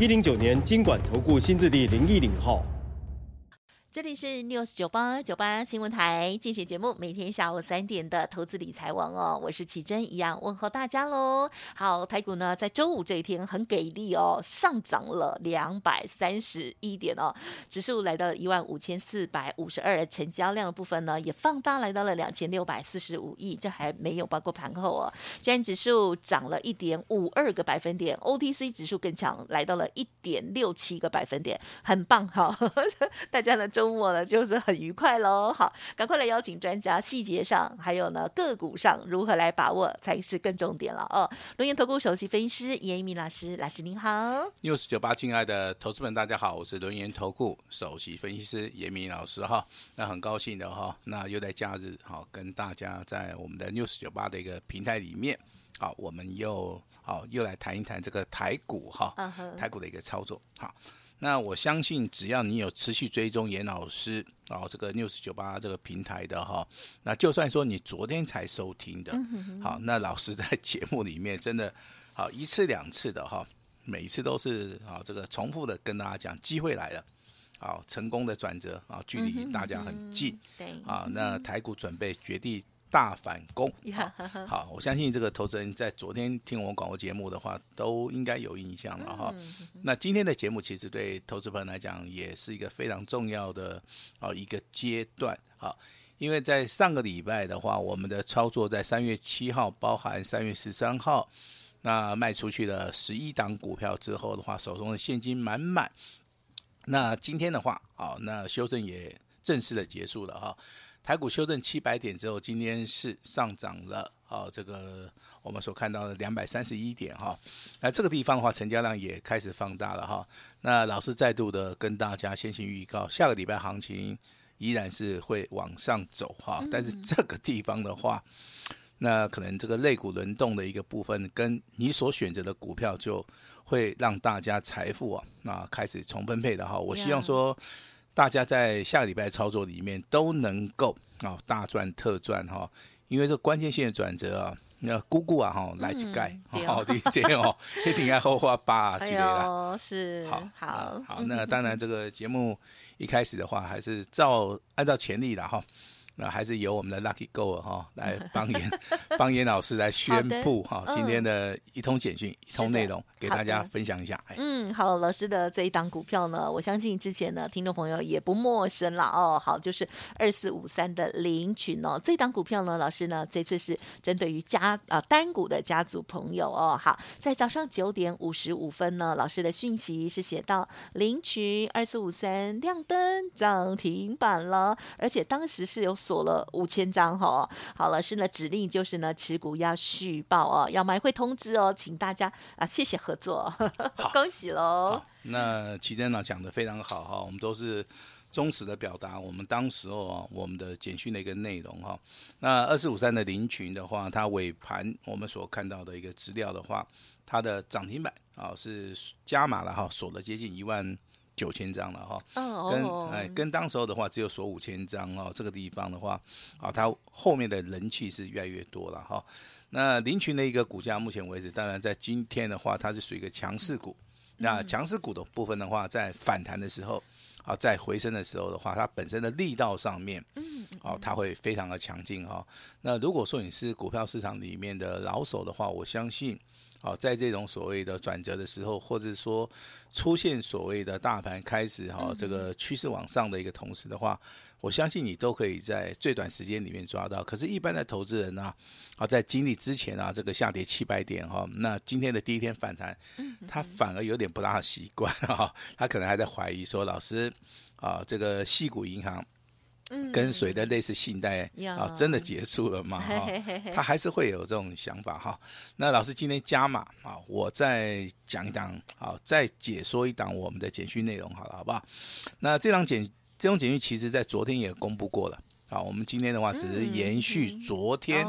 一零九年金管投顾新字第零一零号。这里是 News 九八九八新闻台进行节目，每天下午三点的投资理财王哦，我是奇珍，一样问候大家喽。好，台股呢在周五这一天很给力哦，上涨了两百三十一点哦，指数来到一万五千四百五十二，成交量的部分呢也放大来到了两千六百四十五亿，这还没有包括盘后哦。今天指数涨了一点五二个百分点，OTC 指数更强，来到了一点六七个百分点，很棒哈、哦！大家呢周周末呢，就是很愉快喽。好，赶快来邀请专家，细节上还有呢个股上如何来把握才是更重点了哦。轮源投顾首席分析师严一民老师，老师您好。News 九八，亲爱的投资们，大家好，我是轮源投顾首席分析师严一民老师哈。那很高兴的哈，那又在假日哈跟大家在我们的 News 九八的一个平台里面，好，我们又好又来谈一谈这个台股哈，台股的一个操作好。那我相信，只要你有持续追踪严老师哦，这个 News 九八这个平台的哈，那就算说你昨天才收听的，好，那老师在节目里面真的好一次两次的哈，每一次都是啊这个重复的跟大家讲，机会来了，好，成功的转折啊，距离大家很近，对，啊，那台股准备绝地。大反攻，好，好，我相信这个投资人在昨天听我们广播节目的话，都应该有印象了哈。那今天的节目其实对投资朋友来讲也是一个非常重要的啊一个阶段，好，因为在上个礼拜的话，我们的操作在三月七号，包含三月十三号，那卖出去了十一档股票之后的话，手中的现金满满。那今天的话，好，那修正也正式的结束了哈。台股修正七百点之后，今天是上涨了，好，这个我们所看到的两百三十一点哈。那这个地方的话，成交量也开始放大了哈。那老师再度的跟大家先行预告，下个礼拜行情依然是会往上走哈。但是这个地方的话，那可能这个类股轮动的一个部分，跟你所选择的股票，就会让大家财富啊，那开始重分配的哈。我希望说。大家在下个礼拜操作里面都能够啊大赚特赚哈，因为这关键性的转折啊，那姑姑啊哈来几盖，好 理解哦，一定要后花八几类了，是好好 好，那当然这个节目一开始的话还是照按照潜力的哈。那还是由我们的 Lucky Go 哈来 帮严帮严老师来宣布哈今天的一通简讯、嗯、一通内容给大家分享一下。嗯，好，老师的这一档股票呢，我相信之前呢听众朋友也不陌生了哦。好，就是二四五三的凌群哦，这档股票呢，老师呢这次是针对于家啊单股的家族朋友哦。好，在早上九点五十五分呢，老师的讯息是写到凌群二四五三亮灯涨停板了，而且当时是有。锁了五千张哈，好，老师呢指令就是呢持股要续报哦，要买会通知哦，请大家啊谢谢合作，恭喜喽。那奇珍呢讲的非常好哈，我们都是忠实的表达我们当时候我们的简讯的一个内容哈。那二四五三的林群的话，它尾盘我们所看到的一个资料的话，它的涨停板啊是加码了哈，锁了接近一万。九千张了哈，跟哎跟当时候的话只有锁五千张哦，这个地方的话啊，它后面的人气是越来越多了哈。那林群的一个股价，目前为止，当然在今天的话，它是属于一个强势股。那强势股的部分的话，在反弹的时候啊，在回升的时候的话，它本身的力道上面，嗯，哦，它会非常的强劲哈。那如果说你是股票市场里面的老手的话，我相信。好，在这种所谓的转折的时候，或者说出现所谓的大盘开始哈这个趋势往上的一个同时的话，我相信你都可以在最短时间里面抓到。可是，一般的投资人呢，啊，在经历之前啊，这个下跌七百点哈，那今天的第一天反弹，他反而有点不大习惯哈，他可能还在怀疑说，老师啊，这个矽谷银行跟随的类似信贷啊，真的结束了吗？哈，他还是会有这种想法哈。那老师今天加码啊，我再讲一档，好，再解说一档我们的简讯内容，好了，好不好？那这档简这种简讯其实在昨天也公布过了，啊，我们今天的话只是延续昨天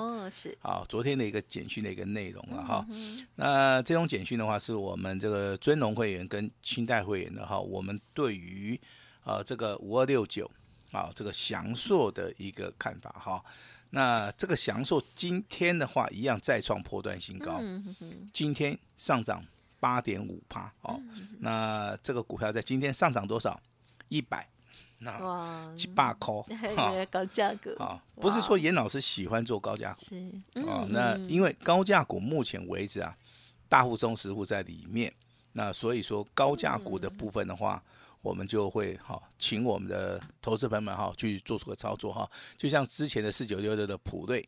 啊昨天的一个简讯的一个内容了哈。那这种简讯的话，是我们这个尊龙会员跟清代会员的哈，我们对于呃这个五二六九。啊，这个祥硕的一个看法哈，那这个祥硕今天的话一样再创破断新高，今天上涨八点五趴哦，那这个股票在今天上涨多少？一百，那七八块 哈，高价格啊，不是说严老师喜欢做高价股啊，那因为高价股目前为止啊，大户中实户在里面，那所以说高价股的部分的话。我们就会哈，请我们的投资朋友们哈去做出个操作哈，就像之前的四九六六的普瑞，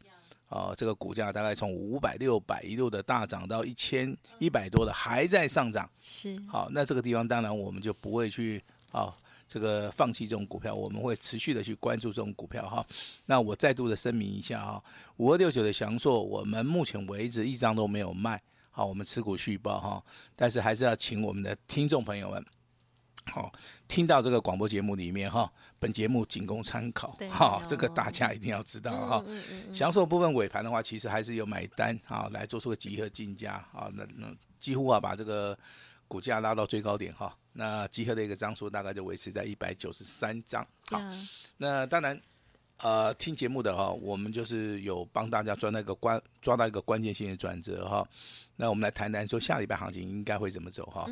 啊，这个股价大概从五百六百一路的大涨到一千一百多的还在上涨，是好，那这个地方当然我们就不会去啊这个放弃这种股票，我们会持续的去关注这种股票哈。那我再度的声明一下哈，五二六九的翔硕，我们目前为止一张都没有卖，好，我们持股续报哈，但是还是要请我们的听众朋友们。好，听到这个广播节目里面哈，本节目仅供参考，哈，这个大家一定要知道哈。享受部分尾盘的话，其实还是有买单啊，来做出个集合竞价啊，那那几乎啊把这个股价拉到最高点哈，那集合的一个张数大概就维持在一百九十三张。好，那当然。呃，听节目的哈，我们就是有帮大家抓那个关，抓到一个关键性的转折哈。那我们来谈谈说下礼拜行情应该会怎么走哈。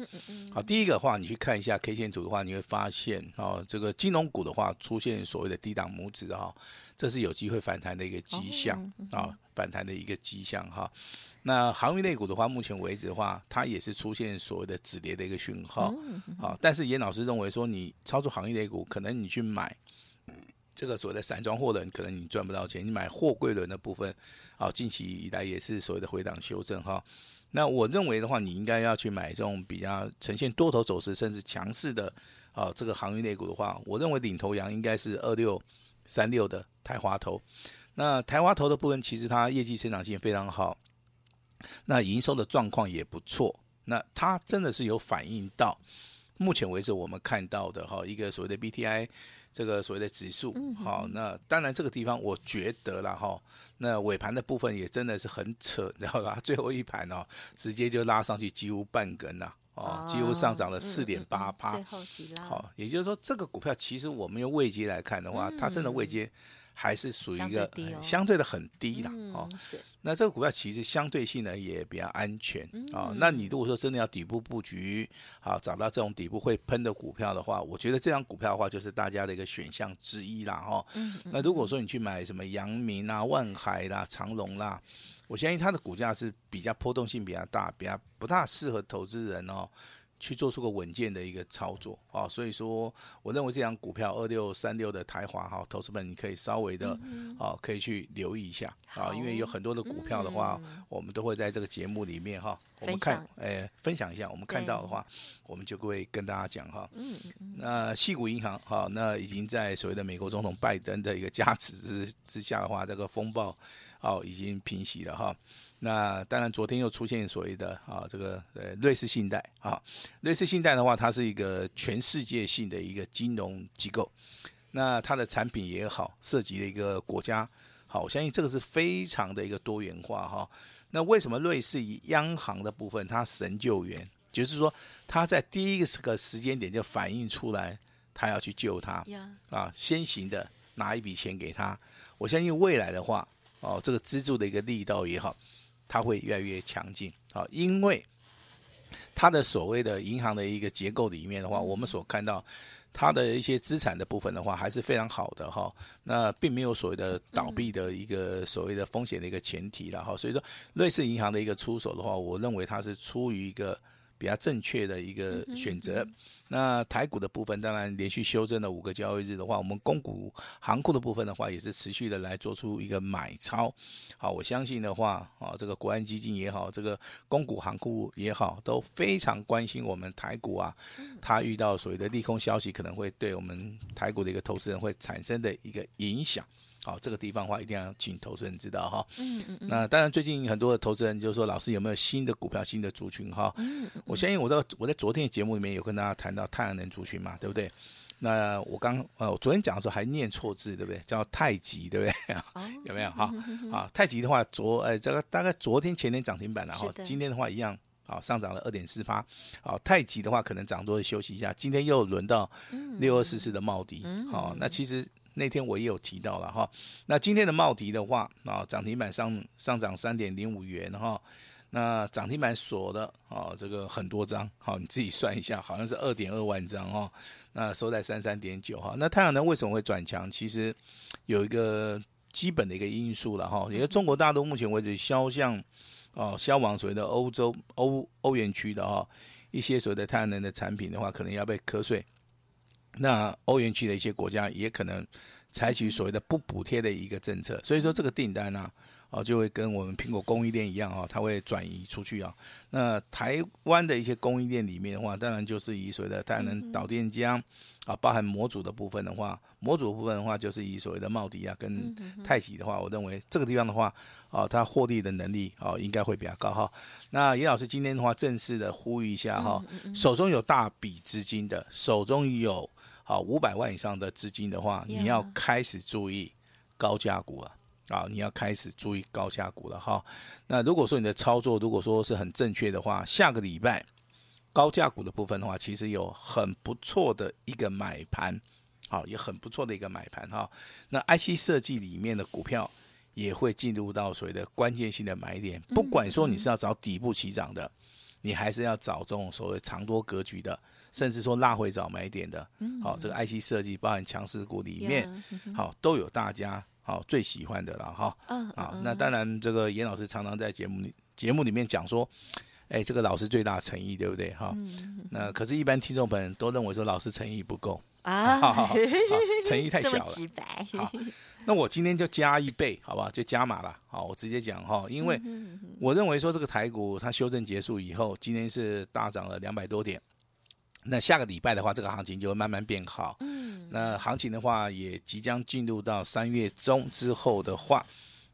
好，第一个的话，你去看一下 K 线图的话，你会发现哦，这个金融股的话出现所谓的低档拇指哈，这是有机会反弹的一个迹象啊，反弹的一个迹象哈。那航运类股的话，目前为止的话，它也是出现所谓的止跌的一个讯号。好，但是严老师认为说，你操作行业类股，可能你去买。这个所谓的散装货轮，可能你赚不到钱。你买货柜轮的部分，啊，近期以来也是所谓的回档修正哈。那我认为的话，你应该要去买这种比较呈现多头走势甚至强势的啊，这个航运类股的话，我认为领头羊应该是二六三六的台华投。那台华投的部分，其实它业绩成长性非常好，那营收的状况也不错。那它真的是有反映到目前为止我们看到的哈，一个所谓的 BTI。这个所谓的指数，好，那当然这个地方我觉得了哈，那尾盘的部分也真的是很扯，你知道吧？最后一盘哦，直接就拉上去几乎半根呐，哦，几乎上涨了四点八趴，最后几拉，好，也就是说这个股票其实我们用位阶来看的话，它真的位阶。还是属于一个相对的很低啦，哦，那这个股票其实相对性呢也比较安全啊。那你如果说真的要底部布局，好找到这种底部会喷的股票的话，我觉得这张股票的话就是大家的一个选项之一啦，哈。那如果说你去买什么阳明啊、万海啦、长隆啦，我相信它的股价是比较波动性比较大，比较不大适合投资人哦。去做出个稳健的一个操作啊，所以说我认为这张股票二六三六的台华哈，投资本你可以稍微的啊，可以去留意一下啊，因为有很多的股票的话，我们都会在这个节目里面哈，我们看诶分享一下，我们看到的话，我们就会跟大家讲哈。嗯那细谷银行哈，那已经在所谓的美国总统拜登的一个加持之之下的话，这个风暴哦已经平息了哈。那当然，昨天又出现所谓的啊，这个呃瑞士信贷啊，瑞士信贷的话，它是一个全世界性的一个金融机构，那它的产品也好，涉及的一个国家好，我相信这个是非常的一个多元化哈。那为什么瑞士央行的部分它神救援，就是说它在第一个时间点就反映出来，它要去救它啊，先行的拿一笔钱给他，我相信未来的话哦，这个资助的一个力道也好。它会越来越强劲啊，因为它的所谓的银行的一个结构里面的话，我们所看到它的一些资产的部分的话，还是非常好的哈。那并没有所谓的倒闭的一个所谓的风险的一个前提了哈。所以说，瑞士银行的一个出手的话，我认为它是出于一个比较正确的一个选择。那台股的部分，当然连续修正了五个交易日的话，我们公股行库的部分的话，也是持续的来做出一个买超。好，我相信的话，啊，这个国安基金也好，这个公股行库也好，都非常关心我们台股啊。它遇到所谓的利空消息，可能会对我们台股的一个投资人会产生的一个影响。好，这个地方的话，一定要请投资人知道哈。嗯嗯嗯。那当然，最近很多的投资人就说：“老师有没有新的股票、新的族群？”哈。嗯。我相信我在我在昨天的节目里面有跟大家谈到太阳能族群嘛，对不对？那我刚呃，我昨天讲的时候还念错字，对不对？叫太极，对不对？有没有？哈。啊，太极的话，昨呃这个大概昨天前天涨停板了哈。今天的话一样，啊上涨了二点四八。好，太极的话可能涨多休息一下。今天又轮到六二四四的茂迪。好，那其实。那天我也有提到了哈，那今天的茂迪的话啊，涨停板上上涨三点零五元哈，那涨停板锁的啊，这个很多张，好，你自己算一下，好像是二点二万张哈，那收在三三点九哈，那太阳能为什么会转强？其实有一个基本的一个因素了哈，因为中国大陆目前为止销向哦销往所谓的欧洲欧欧元区的哈一些所谓的太阳能的产品的话，可能要被课税。那欧元区的一些国家也可能采取所谓的不补贴的一个政策，所以说这个订单呢，啊，就会跟我们苹果供应链一样啊，它会转移出去啊。那台湾的一些供应链里面的话，当然就是以所谓的太阳能导电浆啊，包含模组的部分的话，模组的部分的话就是以所谓的茂迪啊跟太极的话，我认为这个地方的话啊，它获利的能力啊应该会比较高哈。那严老师今天的话正式的呼吁一下哈，手中有大笔资金的，手中有。好，五百万以上的资金的话，你要开始注意高价股了啊！你要开始注意高价股了哈。那如果说你的操作如果说是很正确的话，下个礼拜高价股的部分的话，其实有很不错的一个买盘，好，也很不错的一个买盘哈。那 IC 设计里面的股票也会进入到所谓的关键性的买点，不管说你是要找底部起涨的，你还是要找这种所谓长多格局的。甚至说拉回早买点的，好，这个 IC 设计包含强势股里面，好都有大家好最喜欢的了哈。好，那当然这个严老师常常在节目里节目里面讲说，哎，这个老师最大诚意，对不对哈？那可是，一般听众朋友都认为说老师诚意不够啊，诚意太小了。好，那我今天就加一倍，好不好？就加码了。好，我直接讲哈，因为我认为说这个台股它修正结束以后，今天是大涨了两百多点。那下个礼拜的话，这个行情就会慢慢变好。嗯，那行情的话，也即将进入到三月中之后的话，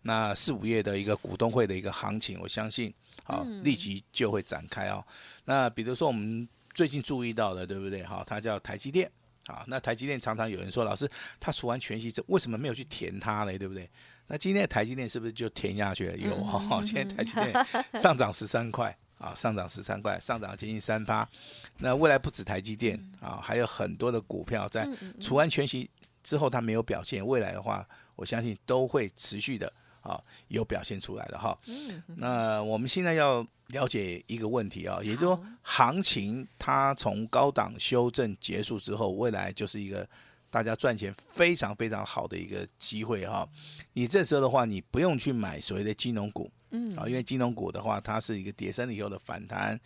那四五月的一个股东会的一个行情，我相信，好，立即就会展开哦。那比如说我们最近注意到的，对不对？哈，它叫台积电。好，那台积电常常有人说，老师，他除完全息，这为什么没有去填它呢？对不对？那今天的台积电是不是就填下去了？有哈，今天台积电上涨十三块。啊，上涨十三块，上涨接近三趴。那未来不止台积电啊，还有很多的股票在除完全息之后，它没有表现。未来的话，我相信都会持续的啊有表现出来的哈。那我们现在要了解一个问题啊，也就是说，行情它从高档修正结束之后，未来就是一个大家赚钱非常非常好的一个机会哈。你这时候的话，你不用去买所谓的金融股。嗯，啊，因为金融股的话，它是一个跌深以后的反弹，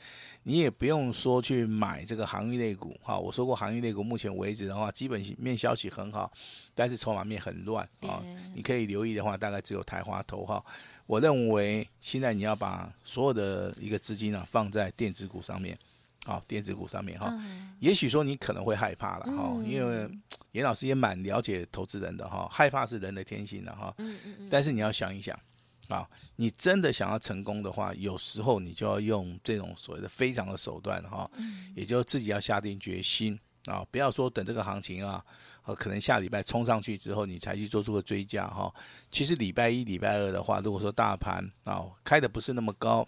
你也不用说去买这个航运类股。哈，我说过航运类股目前为止的话，基本面消息很好，但是筹码面很乱啊。你可以留意的话，大概只有台华投哈。我认为现在你要把所有的一个资金啊放在电子股上面，啊，电子股上面哈。也许说你可能会害怕了哈，因为严老师也蛮了解投资人的哈，害怕是人的天性的哈。但是你要想一想。啊，你真的想要成功的话，有时候你就要用这种所谓的非常的手段哈，也就自己要下定决心啊，不要说等这个行情啊，可能下礼拜冲上去之后你才去做出个追加哈。其实礼拜一、礼拜二的话，如果说大盘啊开的不是那么高，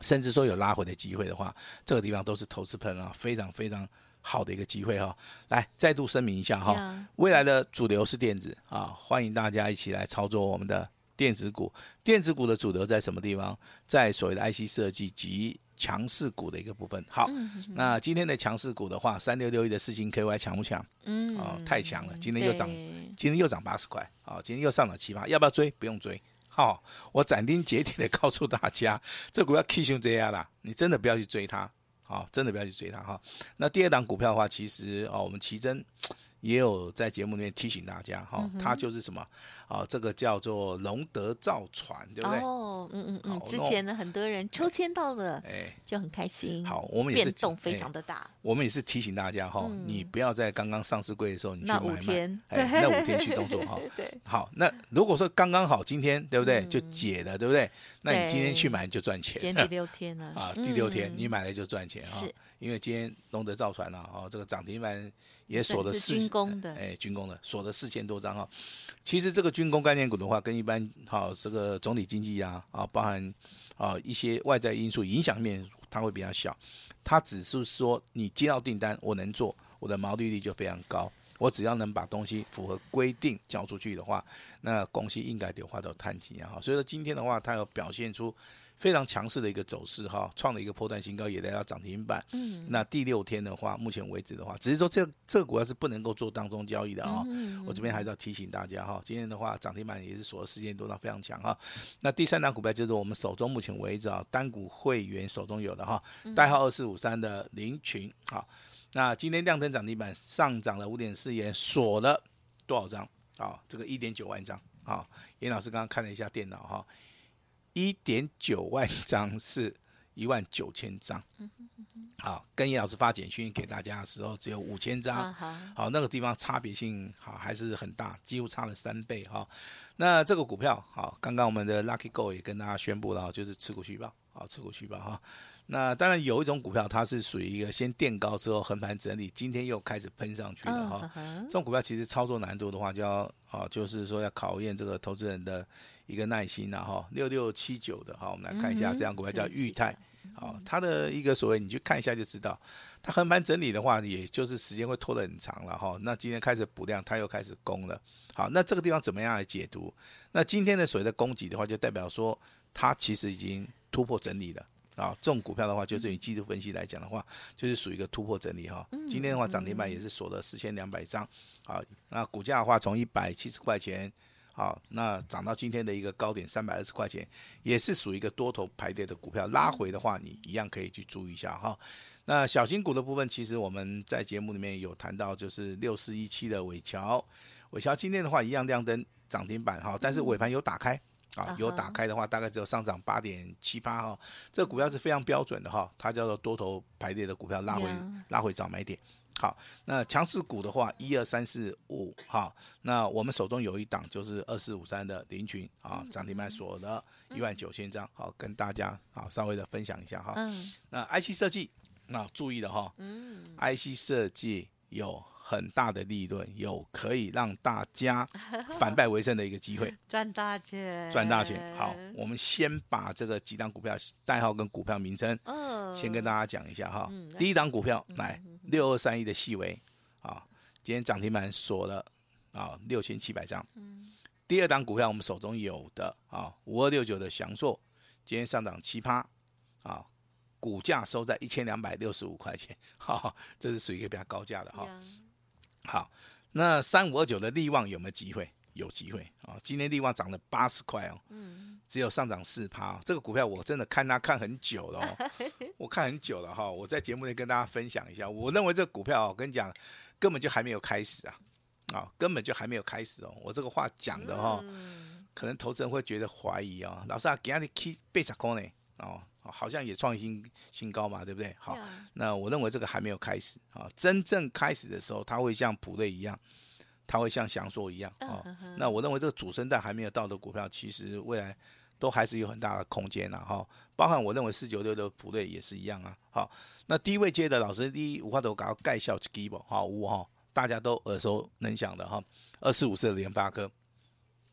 甚至说有拉回的机会的话，这个地方都是投资朋友啊非常非常好的一个机会哈。来，再度声明一下哈，未来的主流是电子啊，欢迎大家一起来操作我们的。电子股，电子股的主流在什么地方？在所谓的 IC 设计及强势股的一个部分。好，那今天的强势股的话，三六六一的四星 KY 强不强？嗯，哦，太强了，今天又涨，今天又涨八十块，啊，今天又上了七八，要不要追？不用追。好、我斩钉截铁的告诉大家，这股票 K 线这样啦，你真的不要去追它。好，真的不要去追它哈。那第二档股票的话，其实啊，我们奇珍。也有在节目里面提醒大家哈，它就是什么啊？这个叫做龙德造船，对不对？哦，嗯嗯嗯。之前呢，很多人抽签到了，哎，就很开心。好，我们也是变动非常的大。我们也是提醒大家哈，你不要在刚刚上市柜的时候你去买卖，哎，那五天去动作哈。对。好，那如果说刚刚好今天对不对就解了对不对？那你今天去买就赚钱。第六天了 啊，第六天你买了就赚钱哈。因为今天龙德造船了哦，这个涨停板也锁了四，军工的，哎，军工的锁了四千多张哈。其实这个军工概念股的话，跟一般好这个总体经济啊啊，包含啊一些外在因素影响面，它会比较小。它只是说你接到订单，我能做，我的毛利率就非常高。我只要能把东西符合规定交出去的话，那公司应该得话都探底啊。所以说今天的话，它有表现出。非常强势的一个走势哈，创了一个破段新高，也来到涨停板。嗯，那第六天的话，目前为止的话，只是说这这个股票是不能够做当中交易的啊。嗯，我这边还是要提醒大家哈，今天的话涨停板也是锁的时间多到非常强哈。那第三档股票就是我们手中目前为止啊单股会员手中有的哈，代号二四五三的林群。啊，那今天量增涨停板上涨了五点四元，锁了多少张啊？这个一点九万张啊。严老师刚刚看了一下电脑哈。一点九万张是一万九千张，好，跟叶老师发简讯给大家的时候只有五千张，好，那个地方差别性好还是很大，几乎差了三倍哈。那这个股票好，刚刚我们的 Lucky Go 也跟大家宣布了，就是持股续报，好，持股续报哈。那当然有一种股票，它是属于一个先垫高之后横盘整理，今天又开始喷上去的哈。这种股票其实操作难度的话，就要啊，就是说要考验这个投资人的。一个耐心呐哈，六六七九的哈，我们来看一下，这样股票叫裕泰，好，它的一个所谓，你去看一下就知道，它横盘整理的话，也就是时间会拖得很长了哈。那今天开始补量，它又开始攻了，好，那这个地方怎么样来解读？那今天的所谓的攻击的话，就代表说它其实已经突破整理了啊。这种股票的话，就是以技术分析来讲的话，就是属于一个突破整理哈。今天的话，涨停板也是锁了四千两百张，好，那股价的话，从一百七十块钱。好，那涨到今天的一个高点三百二十块钱，也是属于一个多头排列的股票，拉回的话，你一样可以去注意一下哈。那小型股的部分，其实我们在节目里面有谈到，就是六四一七的伟桥，伟桥今天的话一样亮灯涨停板哈，但是尾盘有打开啊，有打开的话，大概只有上涨八点七八哈，这个股票是非常标准的哈，它叫做多头排列的股票，拉回拉回早买点。好，那强势股的话，一二三四五，哈，那我们手中有一档就是二四五三的林群啊，涨停板锁的一万九千张，好，跟大家啊稍微的分享一下哈。嗯。那 IC 设计，那注意了哈。嗯。IC 设计有很大的利润，有可以让大家 反败为胜的一个机会，赚大钱，赚大钱。好，我们先把这个几档股票代号跟股票名称，先跟大家讲一下哈。第一档股票来。六二三一的细微，啊，今天涨停板锁了啊六千七百张。第二档股票我们手中有的啊五二六九的祥硕，今天上涨七趴，啊，股价收在一千两百六十五块钱，哈，这是属于一个比较高价的哈。好，那三五二九的利旺有没有机会？有机会啊！今天利旺涨了八十块哦，只有上涨四趴。这个股票我真的看它看很久了哦，我看很久了哈。我在节目内跟大家分享一下，我认为这个股票，我跟你讲，根本就还没有开始啊，啊，根本就还没有开始哦。我这个话讲的哈，可能投资人会觉得怀疑哦。老师啊，给他的 key 被砸空呢？哦，好像也创新新高嘛，对不对？好，那我认为这个还没有开始啊。真正开始的时候，它会像普瑞一样。它会像祥硕一样啊、哦，那我认为这个主升段还没有到的股票，其实未来都还是有很大的空间呐哈。包含我认为四九六的普瑞也是一样啊。好，那低位接的老师第一五花头搞个盖笑基本哈五哈，大家都耳熟能详的哈。二四五四的联发科，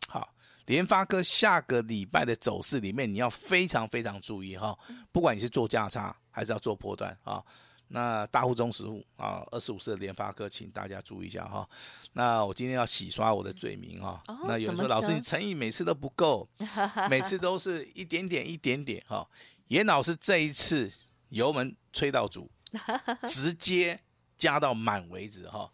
好，联发科下个礼拜的走势里面你要非常非常注意哈，不管你是做价差还是要做波段啊。那大户中实户啊，二十五岁的联发科，请大家注意一下哈。那我今天要洗刷我的罪名哈。哦、那有人说，老师你诚意每次都不够，每次都是一点点一点点哈。严老师这一次油门吹到足，直接加到满为止哈。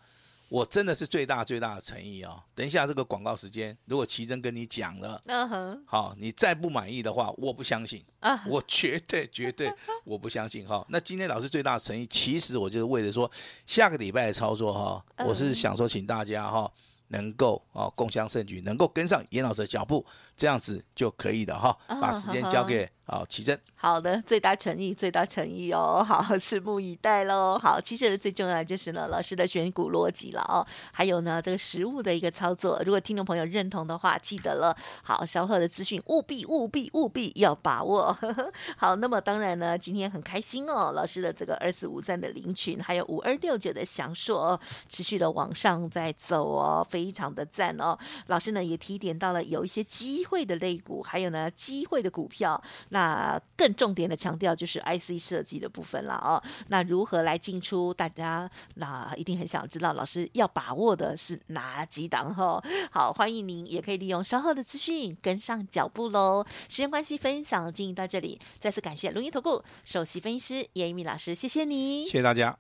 我真的是最大最大的诚意哦。等一下这个广告时间，如果奇珍跟你讲了，嗯哼，好，你再不满意的话，我不相信啊，我绝对绝对 我不相信哈。那今天老师最大的诚意，其实我就是为了说下个礼拜的操作哈，我是想说请大家哈。能够哦共襄盛举，能够跟上严老师的脚步，这样子就可以的哈。把时间交给啊奇珍。好的，最大诚意，最大诚意哦。好，拭目以待喽。好，其实最重要的就是呢，老师的选股逻辑了哦。还有呢，这个实物的一个操作。如果听众朋友认同的话，记得了。好，稍后的资讯务必务必务必要把握。好，那么当然呢，今天很开心哦。老师的这个二四五三的零群，还有五二六九的祥硕哦，持续的往上在走哦。非常的赞哦，老师呢也提点到了有一些机会的类股，还有呢机会的股票。那更重点的强调就是 IC 设计的部分了哦。那如何来进出？大家那一定很想知道，老师要把握的是哪几档哦？好，欢迎您也可以利用稍后的资讯跟上脚步喽。时间关系，分享进行到这里，再次感谢伦元投顾首席分析师严一鸣老师，谢谢你，谢谢大家。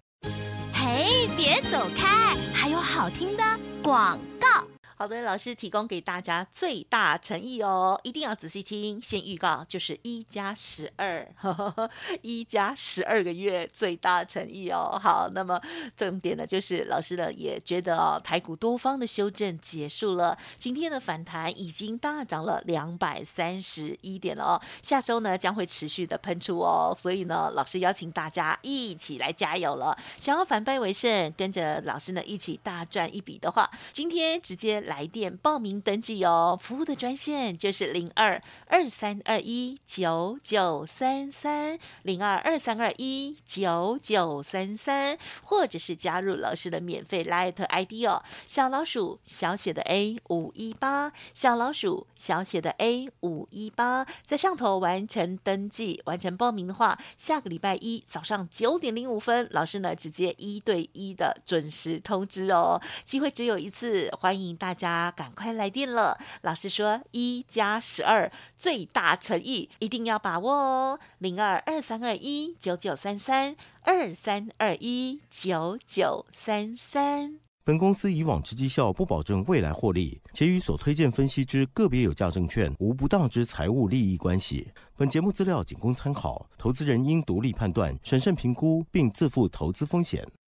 嘿，别走开，还有好听的。广告。好的，老师提供给大家最大诚意哦，一定要仔细听。先预告就是一加十二，一加十二个月最大诚意哦。好，那么重点呢，就是老师呢也觉得哦，台股多方的修正结束了，今天的反弹已经大涨了两百三十一点了哦。下周呢将会持续的喷出哦，所以呢，老师邀请大家一起来加油了。想要反败为胜，跟着老师呢一起大赚一笔的话，今天直接。来电报名登记哦，服务的专线就是零二二三二一九九三三零二二三二一九九三三，或者是加入老师的免费 Light ID 哦，小老鼠小写的 A 五一八，小老鼠小写的 A 五一八，在上头完成登记，完成报名的话，下个礼拜一早上九点零五分，老师呢直接一对一的准时通知哦，机会只有一次，欢迎大家。家赶快来电了！老师说一加十二最大诚意，一定要把握哦。零二二三二一九九三三二三二一九九三三。本公司以往之绩效不保证未来获利，且与所推荐分析之个别有价证券无不当之财务利益关系。本节目资料仅供参考，投资人应独立判断、审慎评估，并自负投资风险。